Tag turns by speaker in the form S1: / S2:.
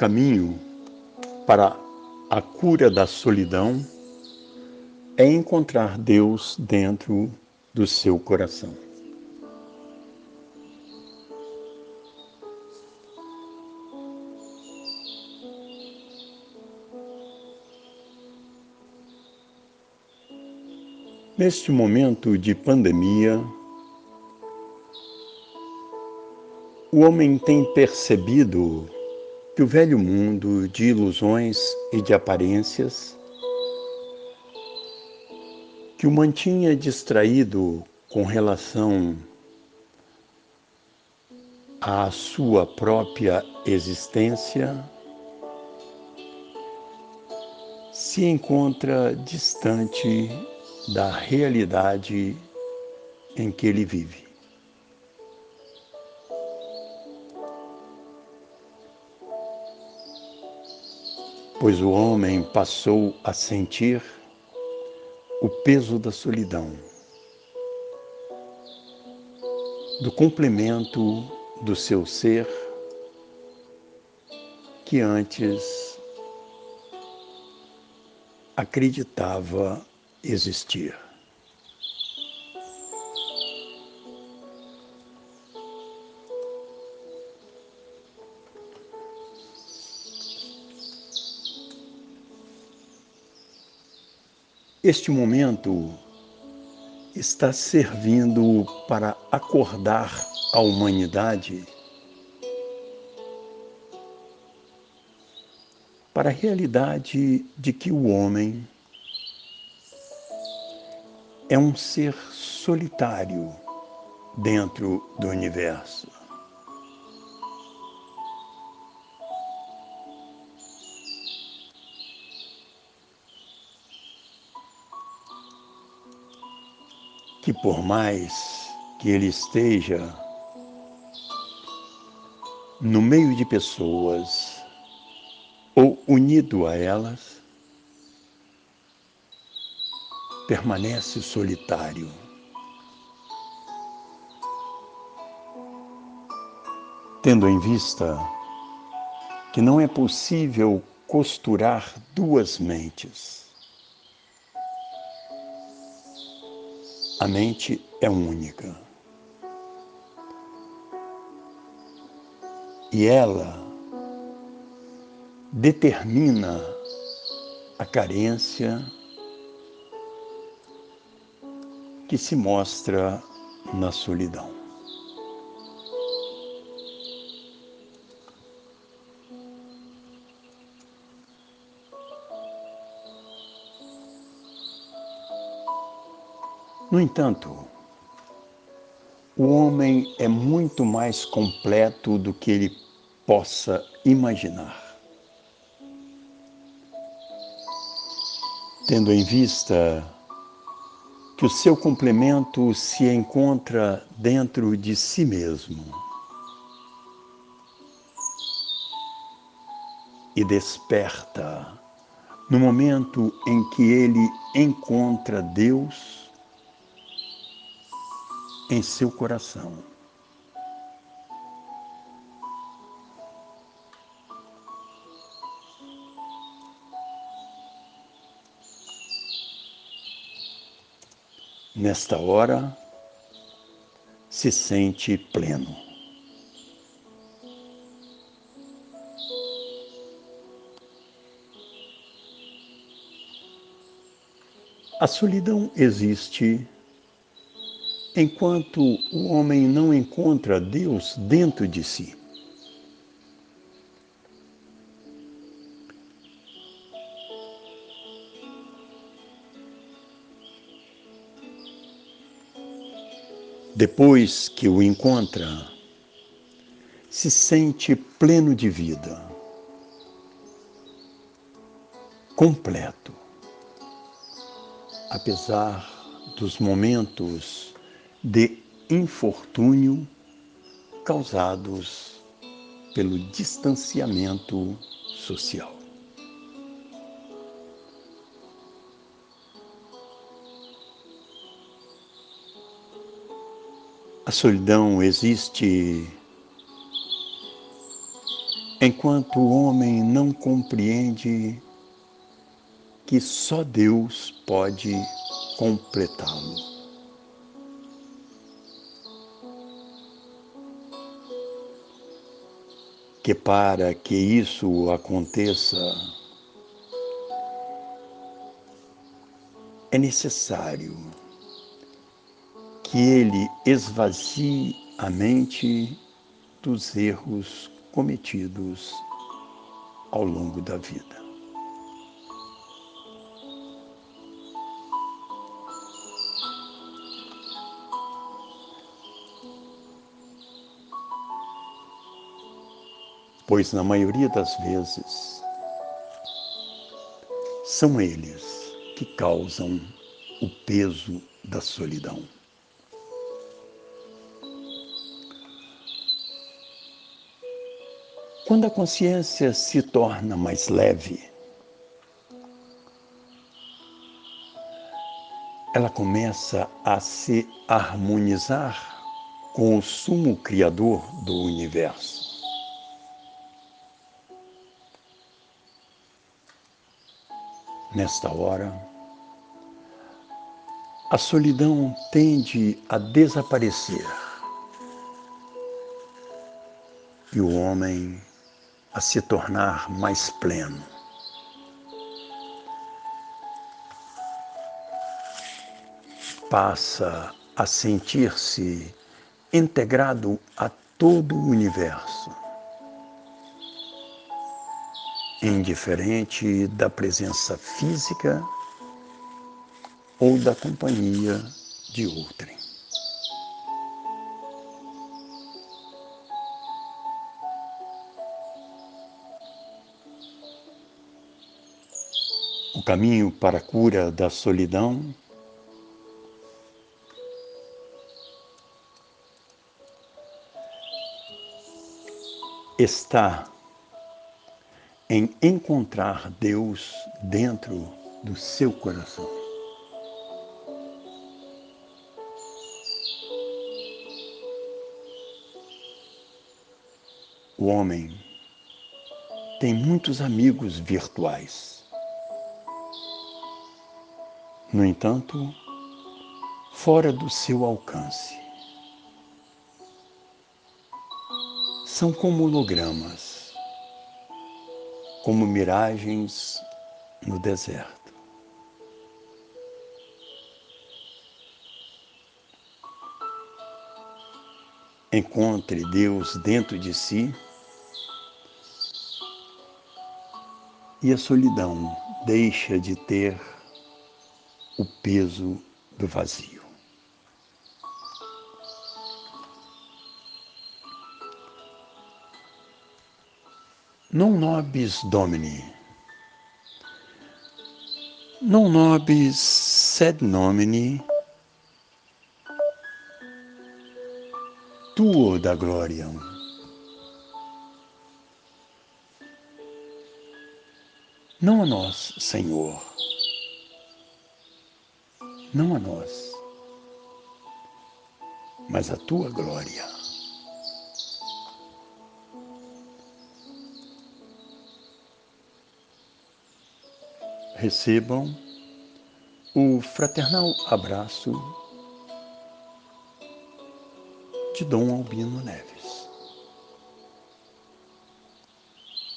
S1: caminho para a cura da solidão é encontrar Deus dentro do seu coração. Neste momento de pandemia, o homem tem percebido que o velho mundo de ilusões e de aparências, que o mantinha distraído com relação à sua própria existência, se encontra distante da realidade em que ele vive. Pois o homem passou a sentir o peso da solidão, do complemento do seu ser que antes acreditava existir. Este momento está servindo para acordar a humanidade para a realidade de que o homem é um ser solitário dentro do universo. Que por mais que ele esteja no meio de pessoas ou unido a elas, permanece solitário. Tendo em vista que não é possível costurar duas mentes. A mente é única. E ela determina a carência que se mostra na solidão. No entanto, o homem é muito mais completo do que ele possa imaginar. Tendo em vista que o seu complemento se encontra dentro de si mesmo. E desperta no momento em que ele encontra Deus em seu coração. nesta hora, se sente pleno. A solidão existe enquanto o homem não encontra Deus dentro de si. Depois que o encontra, se sente pleno de vida, completo, apesar dos momentos de infortúnio causados pelo distanciamento social. A solidão existe enquanto o homem não compreende que só Deus pode completá-lo. Que para que isso aconteça, é necessário que ele esvazie a mente dos erros cometidos ao longo da vida. Pois na maioria das vezes são eles que causam o peso da solidão. Quando a consciência se torna mais leve, ela começa a se harmonizar com o sumo Criador do universo. Nesta hora, a solidão tende a desaparecer e o homem a se tornar mais pleno. Passa a sentir-se integrado a todo o universo, indiferente da presença física ou da companhia de outrem. o caminho para a cura da solidão. Está em encontrar Deus dentro do seu coração. O homem tem muitos amigos virtuais. no entanto, fora do seu alcance. São como hologramas, como miragens no deserto. Encontre Deus dentro de si e a solidão deixa de ter o peso do vazio. Non nobis Domini, non nobis sed nomini tuo da gloria. Não a nós, Senhor, não a nós, mas a tua glória. Recebam o fraternal abraço de Dom Albino Neves.